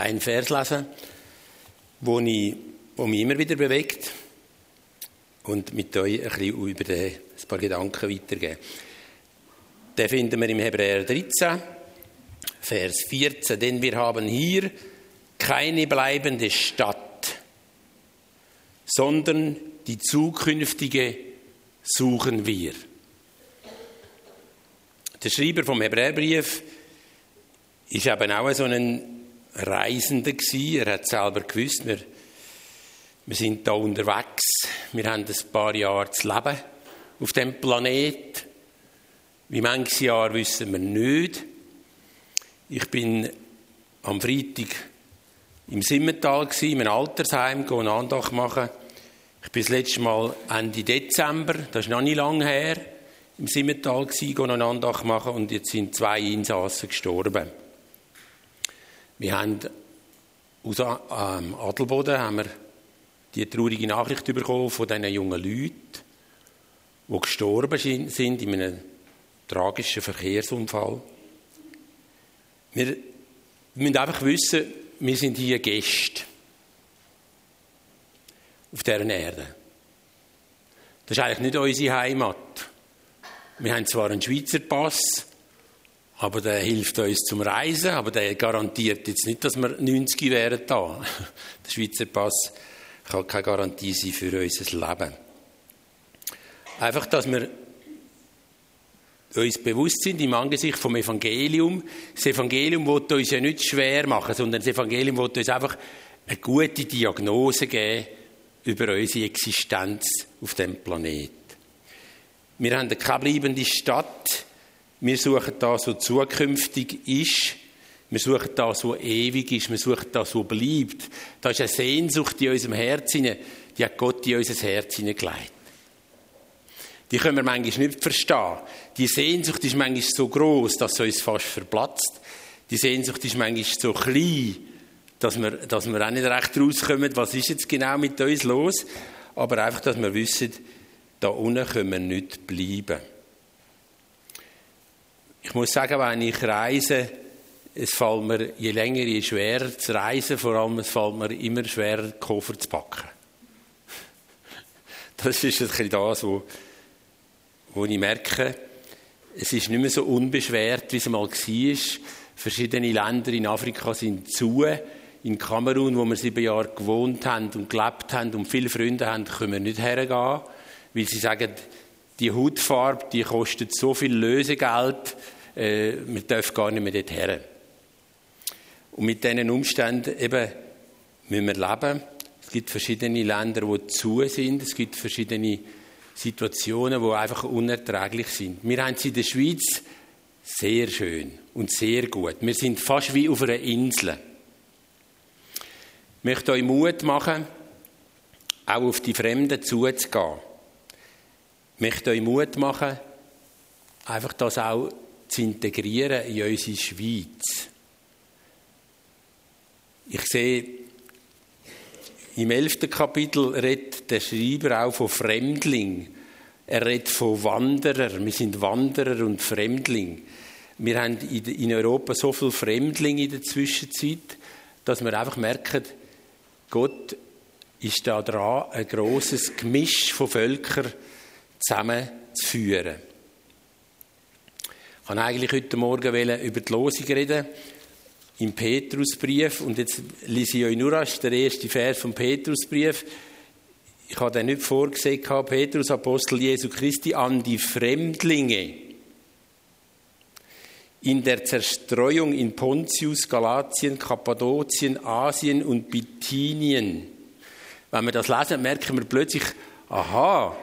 einen Vers lesen, wo, ich, wo mich immer wieder bewegt und mit euch ein bisschen über den, ein paar Gedanken weitergeben. Den finden wir im Hebräer 13, Vers 14. Denn wir haben hier keine bleibende Stadt, sondern die zukünftige suchen wir. Der Schreiber vom Hebräerbrief ist eben auch so ein Reisender gewesen. Er hat selber gewusst, wir, wir sind da unterwegs. Wir haben ein paar Jahre zu leben auf dem Planet. Wie manches Jahr wissen wir nicht. Ich bin am Freitag im Simmental gsi, in einem Altersheim, eine Andacht machen. Ich bin das letzte Mal Ende Dezember, das ist noch nicht lange her, im Simmental gsi, eine Andacht machen und jetzt sind zwei Insassen gestorben. Wir haben aus ähm, Adelboden haben wir die traurige Nachricht bekommen von diesen jungen Leuten, die gestorben sind in einem tragischen Verkehrsunfall. Wir müssen einfach wissen, wir sind hier Gäste auf dieser Erde. Das ist eigentlich nicht unsere Heimat. Wir haben zwar einen Schweizer Pass, aber der hilft uns zum Reisen, aber der garantiert jetzt nicht, dass wir 90 wären da. Der Schweizer Pass kann keine Garantie sein für unser Leben. Einfach, dass wir uns bewusst sind im Angesicht vom Evangelium. Das Evangelium wird uns ja nicht schwer machen, sondern das Evangelium wird uns einfach eine gute Diagnose geben über unsere Existenz auf dem Planet. Wir haben keine bleibende Stadt. Wir suchen das, was zukünftig ist. Wir suchen das, was ewig ist. Wir suchen das, was bleibt. Da ist eine Sehnsucht in unserem Herzen, die hat Gott in unser Herz hineingelegt die können wir manchmal nicht verstehen. Die Sehnsucht ist manchmal so groß, dass es uns fast verplatzt. Die Sehnsucht ist manchmal so klein, dass wir, dass wir auch nicht recht rauskommen, was ist jetzt genau mit uns los. Aber einfach, dass wir wissen, da unten können wir nicht bleiben. Ich muss sagen, wenn ich reise, es fällt mir je länger, je schwerer zu reisen, vor allem es fällt mir immer schwerer, Koffer zu packen. Das ist ein bisschen das, was wo ich merke, es ist nicht mehr so unbeschwert, wie es mal war. Verschiedene Länder in Afrika sind zu. In Kamerun, wo wir sieben Jahre gewohnt haben und gelebt haben und viele Freunde haben, können wir nicht hergehen, weil sie sagen, die Hautfarbe, die kostet so viel Lösegeld, äh, wir dürfen gar nicht mehr dort her. Und mit diesen Umständen eben müssen wir leben. Es gibt verschiedene Länder, die zu sind. Es gibt verschiedene Situationen, die einfach unerträglich sind. Wir haben sie in der Schweiz sehr schön und sehr gut. Wir sind fast wie auf einer Insel. Ich möchte euch Mut machen, auch auf die Fremden zuzugehen. Ich möchte euch Mut machen, einfach das auch zu integrieren in unsere Schweiz. Ich sehe im elften Kapitel redet der Schreiber auch von Fremdling. Er redet von Wanderer. Wir sind Wanderer und Fremdling. Wir haben in Europa so viele Fremdlinge in der Zwischenzeit, dass wir einfach merken, Gott ist da dran, ein großes Gemisch von Völkern zusammenzuführen. Ich wollte eigentlich heute Morgen über die Losung reden im Petrusbrief. Und jetzt lese ich euch nur als der erste Vers vom Petrusbrief. Ich habe den nicht vorgesehen, Petrus, Apostel Jesu Christi, an die Fremdlinge in der Zerstreuung in Pontius, Galatien, Kappadokien, Asien und Bithynien. Wenn wir das lesen, merken wir plötzlich, aha,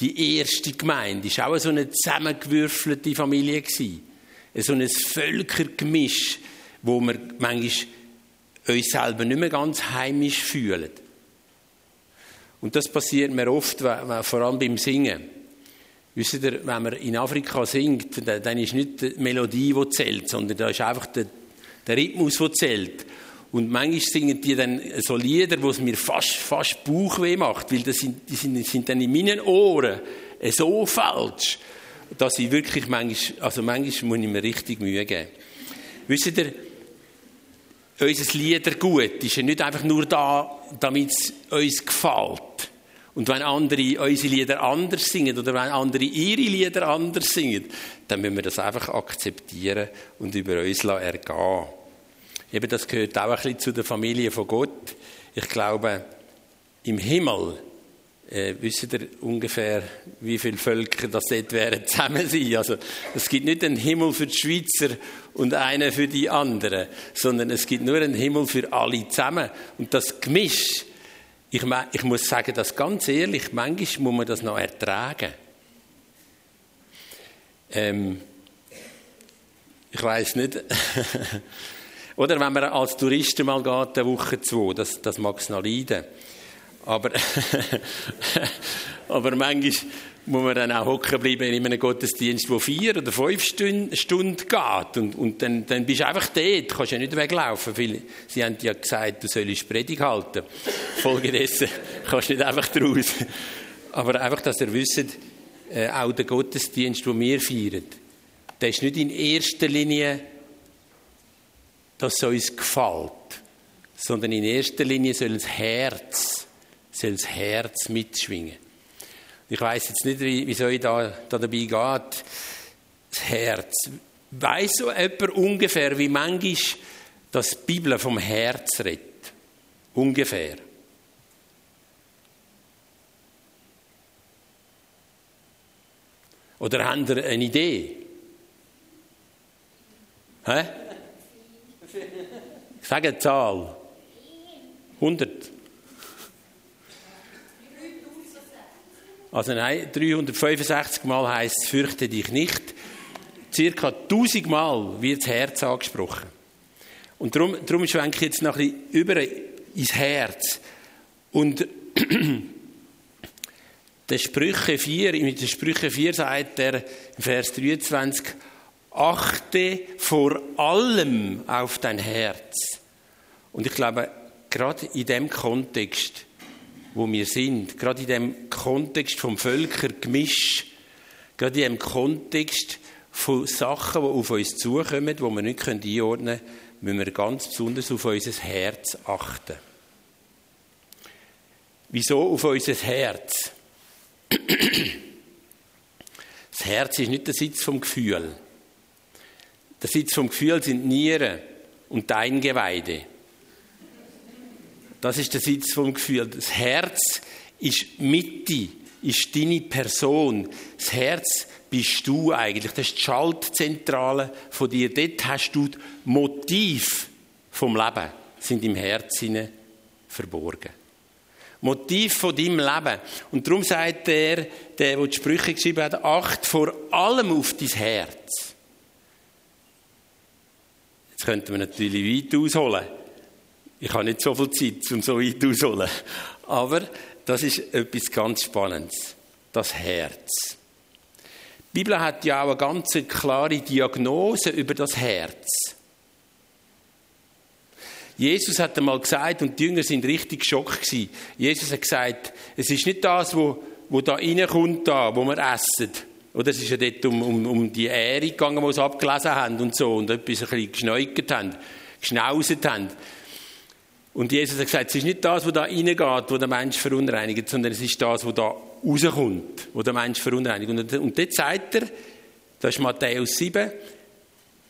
die erste Gemeinde war auch so eine zusammengewürfelte Familie So ein Völkergemisch wo wir manchmal uns selber nicht mehr ganz heimisch fühlen. Und das passiert mir oft, vor allem beim Singen. Wisst ihr, wenn man in Afrika singt, dann ist nicht die Melodie, die zählt, sondern da ist einfach der, der Rhythmus, der zählt. Und manchmal singen die dann so Lieder, wo es mir fast, fast Bauchweh macht, weil das sind, die sind, sind dann in meinen Ohren so falsch, dass ich wirklich manchmal, also manchmal muss ich mir richtig Mühe geben. Wisst ihr, unser Liedergut ist ja nicht einfach nur da, damit es uns gefällt. Und wenn andere unsere Lieder anders singen oder wenn andere ihre Lieder anders singen, dann müssen wir das einfach akzeptieren und über uns ergehen. Eben, das gehört auch ein bisschen zu der Familie von Gott. Ich glaube, im Himmel äh, wisst ihr ungefähr, wie viele Völker das dort wären zusammen sein? Also, es gibt nicht einen Himmel für die Schweizer und einen für die anderen, sondern es gibt nur einen Himmel für alle zusammen. Und das Gemisch, ich, ich muss sagen, das ganz ehrlich, manchmal muss man das noch ertragen. Ähm, ich weiß nicht. Oder wenn man als Tourist mal geht, eine Woche, zwei, das, das mag es noch leiden. Aber, aber manchmal muss man dann auch hocken bleiben in einem Gottesdienst, der vier oder fünf Stunden, Stunden geht. Und, und dann, dann bist du einfach dort, kannst ja nicht weglaufen. Weil sie haben ja gesagt, du sollst Predigt halten. Folgedessen kannst du nicht einfach draus. Aber einfach, dass ihr wisst, äh, auch der Gottesdienst, den wir feiern, der ist nicht in erster Linie, dass es uns gefällt, sondern in erster Linie soll das Herz soll das Herz mitschwingen. Ich weiß jetzt nicht, wie, wieso ich da, da dabei geht. Das Herz. Weiß so jemand ungefähr, wie manchmal das Bibel vom Herz redet? Ungefähr. Oder habt ihr eine Idee? Hä? Sage eine Zahl. 100. Also nein, 365 Mal heißt es, fürchte dich nicht. Circa 1000 Mal wird das Herz angesprochen. Und darum, darum schwenke ich jetzt noch ein bisschen über ins Herz. Und der Sprüche 4, mit der Sprüche 4 sagt er im Vers 23, achte vor allem auf dein Herz. Und ich glaube, gerade in dem Kontext wo wir sind, gerade in dem Kontext vom Völkergemisch, gerade in dem Kontext von Sachen, die auf uns zukommen, die wir nicht einordnen können, müssen wir ganz besonders auf unser Herz achten. Wieso auf unser Herz? Das Herz ist nicht der Sitz vom Gefühl. Der Sitz vom Gefühl sind Nieren und Eingeweide. Das ist der Sitz vom Gefühl. Das Herz ist Mitte, ist deine Person. Das Herz bist du eigentlich. Das ist die Schaltzentrale von dir. Dort hast du das Motiv vom Leben, sind im Herzen verborgen. Motiv von deinem Leben. Und darum sagt der, der, der die Sprüche geschrieben hat, acht vor allem auf dein Herz. Jetzt könnten wir natürlich weit ausholen. Ich habe nicht so viel Zeit, um so weit auszuholen. Aber das ist etwas ganz Spannendes. Das Herz. Die Bibel hat ja auch eine ganz klare Diagnose über das Herz. Jesus hat einmal gesagt, und die Jünger sind richtig gewesen. Jesus hat gesagt, es ist nicht das, wo, wo da reinkommt, da, wo wir essen. Oder es ist ja dort um, um, um die Ehre gegangen, die sie abgelesen haben und so, und etwas ein bisschen geschneuert haben, geschnauset haben. Und Jesus hat gesagt, es ist nicht das, was da reingeht, wo der Mensch verunreinigt, sondern es ist das, was da rauskommt, wo der Mensch verunreinigt. Und, und dort sagt er, das ist Matthäus 7,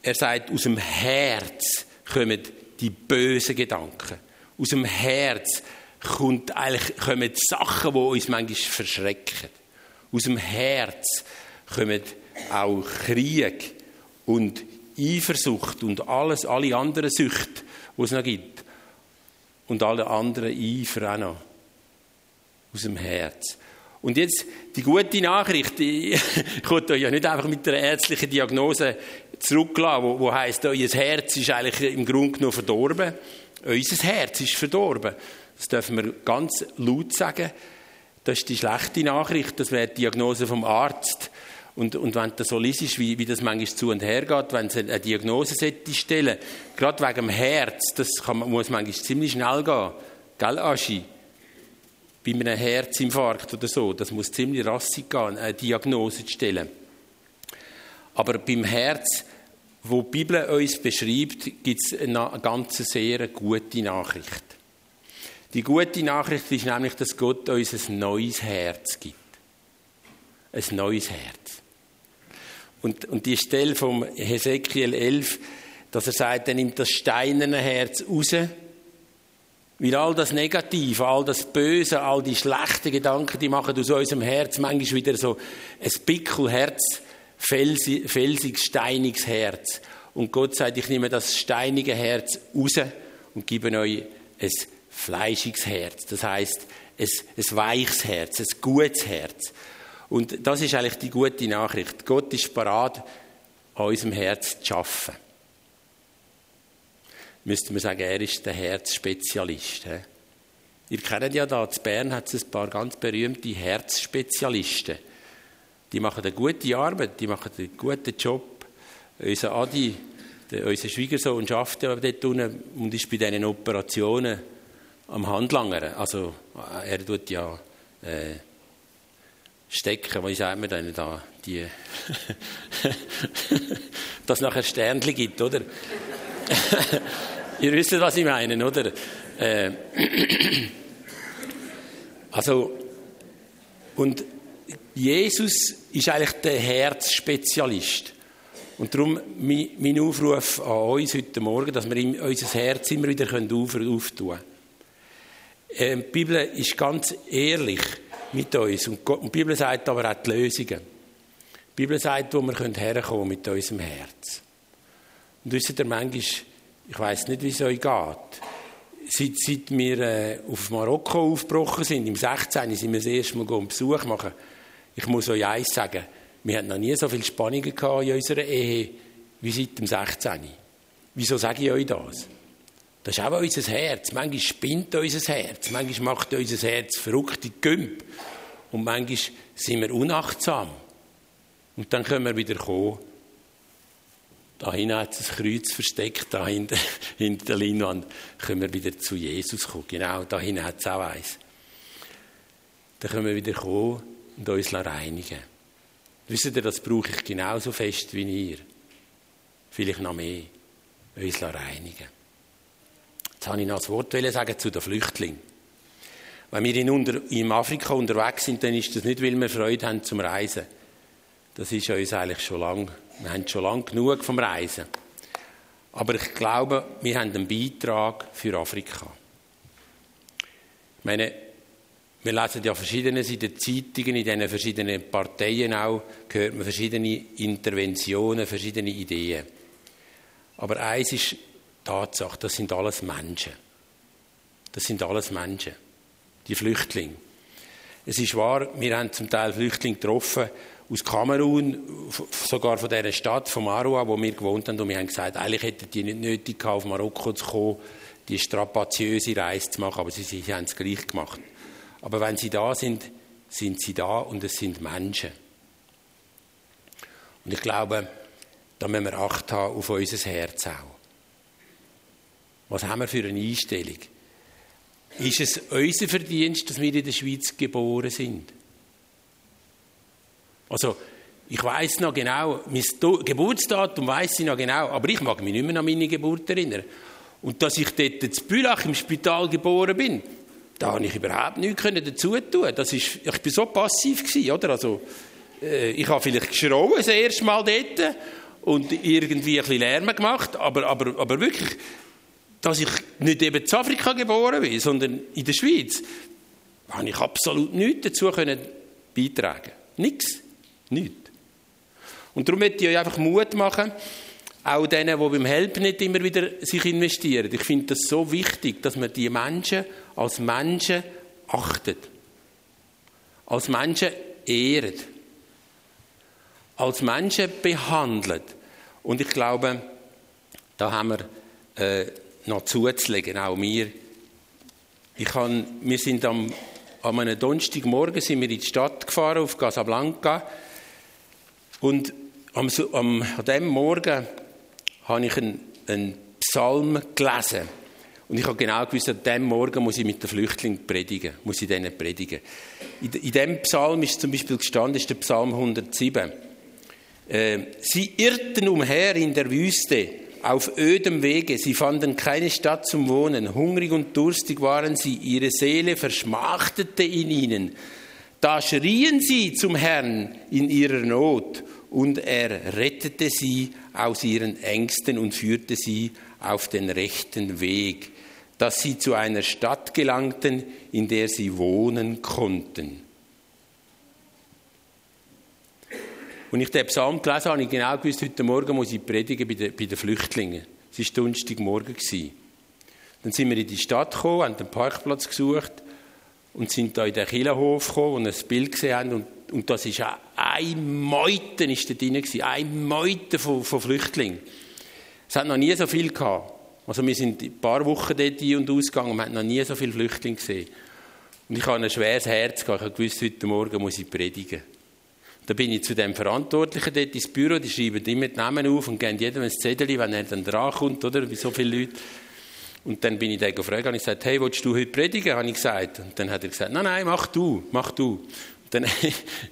er sagt, aus dem Herz kommen die bösen Gedanken. Aus dem Herz kommt eigentlich, kommen Sachen, die uns manchmal verschrecken. Aus dem Herz kommen auch Krieg und Eifersucht und alles, alle anderen Süchte, die es noch gibt und alle anderen Eifer auch noch. Aus dem Herz. Und jetzt die gute Nachricht, ich konnte euch ja nicht einfach mit der ärztlichen Diagnose zurücklassen, wo, wo heisst, euer Herz ist eigentlich im Grunde genommen verdorben. Unser Herz ist verdorben. Das dürfen wir ganz laut sagen. Das ist die schlechte Nachricht, das wäre die Diagnose vom Arzt. Und, und wenn du so liest, wie, wie das manchmal zu und her geht, wenn sie eine Diagnose stellen gerade wegen dem Herz, das kann, muss manchmal ziemlich schnell gehen. Gell, Aschi? Bei einem Herzinfarkt oder so, das muss ziemlich rassig gehen, eine Diagnose zu stellen. Aber beim Herz wo die Bibel uns beschreibt, gibt es eine ganz sehr gute Nachricht. Die gute Nachricht ist nämlich, dass Gott uns ein neues Herz gibt. Ein neues Herz. Und, und die Stelle vom Hesekiel 11, dass er sagt, er nimmt das steinerne Herz raus, weil all das Negative, all das Böse, all die schlechten Gedanken, die machen aus unserem Herz manchmal wieder so ein Pickelherz, felsig, felsig, steiniges Herz. Und Gott sagt, ich nehme das steinige Herz raus und gebe euch ein fleischiges Herz. Das heißt, ein, ein weiches Herz, ein gutes Herz. Und das ist eigentlich die gute Nachricht. Gott ist parat, an unserem Herz zu arbeiten. Müsste man sagen, er ist der Herzspezialist. He? Ihr kennt ja da, in Bern hat es ein paar ganz berühmte Herzspezialisten. Die machen eine gute Arbeit, die machen einen guten Job. Unser Adi, der, unser Schwiegersohn, schafft ja dort unten und ist bei diesen Operationen am Handlangern. Also, er tut ja äh, stecken, wie sagt man denn da, die, dass nachher Sternchen gibt, oder? Ihr wisst, was ich meine, oder? Äh, also, und Jesus ist eigentlich der Herzspezialist. Und darum mein Aufruf an uns heute Morgen, dass wir unser Herz immer wieder auftun können. Äh, die Bibel ist ganz ehrlich mit uns. Und, die Bibel sagt aber auch die Lösungen. Die Bibel sagt, wo wir herkommen können mit unserem Herz. Und wisst ihr, manchmal, ich weiß nicht, wie es euch geht. Seit, seit wir äh, auf Marokko aufgebrochen sind, im 16. sind wir das erste Mal einen Besuch machen. Ich muss euch eins sagen, wir hatten noch nie so viel Spannungen in unserer Ehe wie seit dem 16. Wieso sage ich euch das? Das ist auch unser Herz. Manchmal spinnt unser Herz. Manchmal macht unser Herz verrückte Gümp. Und manchmal sind wir unachtsam. Und dann können wir wieder kommen. Da hinten hat es ein Kreuz versteckt, da hinten, hinter der Leinwand können wir wieder zu Jesus kommen. Genau, da hinten hat es auch eins. Dann können wir wieder kommen und uns reinigen. Wisst ihr, das brauche ich genauso fest wie ihr. Vielleicht noch mehr. Uns reinigen. Jetzt habe ich noch ein Wort sagen zu den Flüchtlingen. Wenn wir in, unter, in Afrika unterwegs sind, dann ist das nicht, weil wir Freude haben zum Reisen. Das ist uns eigentlich schon lang, wir haben schon lange genug vom Reisen. Aber ich glaube, wir haben einen Beitrag für Afrika. Ich meine, wir lesen ja verschiedenes in den Zeitungen, in diesen verschiedenen Parteien auch, hört man verschiedene Interventionen, verschiedene Ideen. Aber eins ist Tatsache, das sind alles Menschen. Das sind alles Menschen. Die Flüchtlinge. Es ist wahr, wir haben zum Teil Flüchtlinge getroffen aus Kamerun, sogar von dieser Stadt, von Marua, wo wir gewohnt haben, und wir haben gesagt, eigentlich hätten die nicht nötig gehabt, auf Marokko zu kommen, die strapaziöse Reise zu machen, aber sie, sie haben es gleich gemacht. Aber wenn sie da sind, sind sie da und es sind Menschen. Und ich glaube, da müssen wir Acht haben auf unser Herz auch. Was haben wir für eine Einstellung? Ist es unser Verdienst, dass wir in der Schweiz geboren sind? Also, ich weiß noch genau, mein Geburtsdatum weiß ich noch genau, aber ich mag mich nicht mehr an meine Geburt erinnern. Und dass ich dort in Bülach im Spital geboren bin, da habe ich überhaupt nichts dazu tun. Das ist, ich bin so passiv gewesen, oder? Also, äh, ich habe vielleicht geschrauen das erste Mal dort und irgendwie ein bisschen Lärm gemacht, aber, aber, aber wirklich, dass ich nicht eben in Afrika geboren bin, sondern in der Schweiz, habe ich absolut nichts dazu können beitragen. Nichts. Nichts. Und darum möchte ich euch einfach Mut machen, auch denen, die beim Help nicht immer wieder sich investieren. Ich finde das so wichtig, dass man die Menschen als Menschen achtet. Als Menschen ehrt. Als Menschen behandelt. Und ich glaube, da haben wir äh, noch zuzulegen, auch wir. Ich kann, wir sind am, am einem Donnerstagmorgen sind wir in die Stadt gefahren, auf Casablanca. Und am, am, an diesem Morgen habe ich einen, einen Psalm gelesen. Und ich habe genau gewusst, an diesem Morgen muss ich mit den Flüchtlingen predigen, muss ich denen predigen. In, in diesem Psalm ist zum Beispiel gestanden, ist der Psalm 107. Äh, sie irrten umher in der Wüste auf ödem Wege. Sie fanden keine Stadt zum Wohnen. Hungrig und durstig waren sie. Ihre Seele verschmachtete in ihnen. Da schrien sie zum Herrn in ihrer Not und er rettete sie aus ihren Ängsten und führte sie auf den rechten Weg, dass sie zu einer Stadt gelangten, in der sie wohnen konnten. Und ich den Psalm gelesen habe, habe ich genau gewusst, heute Morgen muss ich predigen bei den, bei den Flüchtlingen. Es war Donnerstagmorgen. Dann sind wir in die Stadt gekommen, haben den Parkplatz gesucht und sind da in den Killenhof gekommen und ein Bild gesehen haben. Und, und das ist ein Meute ist da drin ein Meute von, von Flüchtlingen. Es hat noch nie so viel gehabt. Also wir sind ein paar Wochen dort ein- und ausgegangen und wir haben noch nie so viele Flüchtlinge gesehen. Und ich habe ein schweres Herz gehabt. Ich habe gewusst, heute Morgen muss ich predigen. Da bin ich zu dem Verantwortlichen dort ins Büro, die schreiben immer die Namen auf und geben jedem ein Zettel, wenn er dann drankommt, oder, wie so viele Leute. Und dann bin ich den gefragt und ich gesagt, hey, willst du heute predigen? Habe ich gesagt. Und dann hat er gesagt, nein, nein, mach du, mach du. Und dann war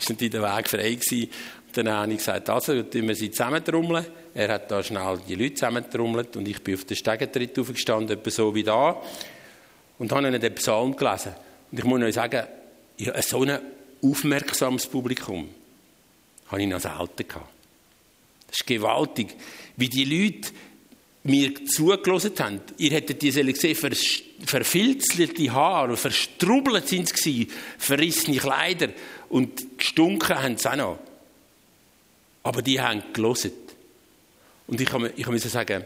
natürlich der Weg frei gewesen. Und dann habe ich gesagt, also, tun wir sie zusammentrommeln. Er hat da schnell die Leute zusammentrommelt und ich bin auf den Stegentritt aufgestanden, etwa so wie da. Und habe ihnen den Psalm gelesen. Und ich muss euch sagen, ich habe so ein aufmerksames Publikum habe ich noch selten gehabt. Das ist gewaltig, wie die Leute mir zugelassen haben. Ihr hättet die gesehen, verfilzelte Haare, verstrubbelt sind sie verrissene Kleider und gestunken haben sie auch noch. Aber die haben gelesen. Und ich ich kann sagen,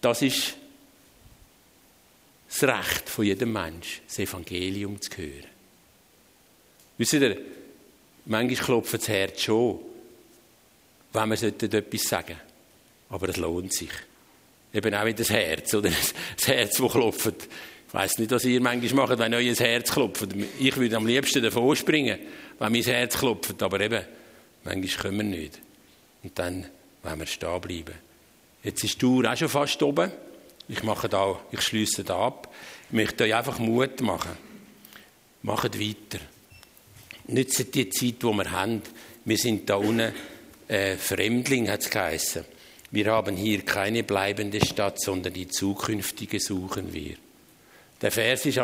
das ist das Recht von jedem Mensch, das Evangelium zu hören. Wisst ihr, manchmal klopft das Herz schon, wenn wir etwas sagen Aber es lohnt sich. Eben auch in das Herz, oder? Das Herz, das klopft. Ich weiss nicht, was ihr manchmal macht, wenn euer Herz klopft. Ich würde am liebsten davor springen, wenn mein Herz klopft. Aber eben, manchmal können wir nicht. Und dann wollen wir stehen bleiben. Jetzt ist die Tour auch schon fast oben. Ich mache da, ich schließe da ab. Ich möchte euch einfach Mut machen. Macht weiter. Nützen die Zeit, die wir haben. Wir sind da unten äh, Fremdling, hat es geheißen. Wir haben hier keine bleibende Stadt, sondern die zukünftige suchen wir. Der Vers ist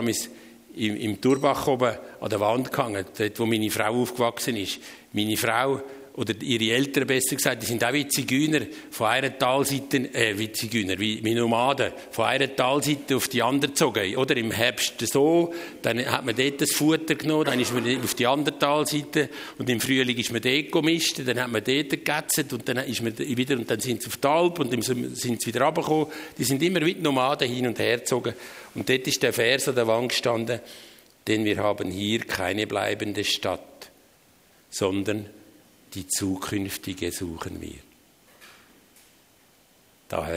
im, im Turbach oben an der Wand gehangen, dort, wo meine Frau aufgewachsen ist. Meine Frau oder ihre Eltern besser gesagt, die sind auch wie Zigeuner von einer Talseite, äh, wie Zigeuner, wie, wie Nomaden, von einer Talseite auf die andere gezogen. Oder im Herbst so, dann hat man dort das Futter genommen, dann ist man auf die andere Talseite und im Frühling ist man dort gemischt, dann hat man dort gegetzet und dann ist man wieder, und dann sind sie auf die Alp und dann sind sie wieder runtergekommen. Die sind immer wie Nomaden hin und her gezogen. Und dort ist der Vers an der Wand gestanden, denn wir haben hier keine bleibende Stadt, sondern die zukünftige suchen wir. Daher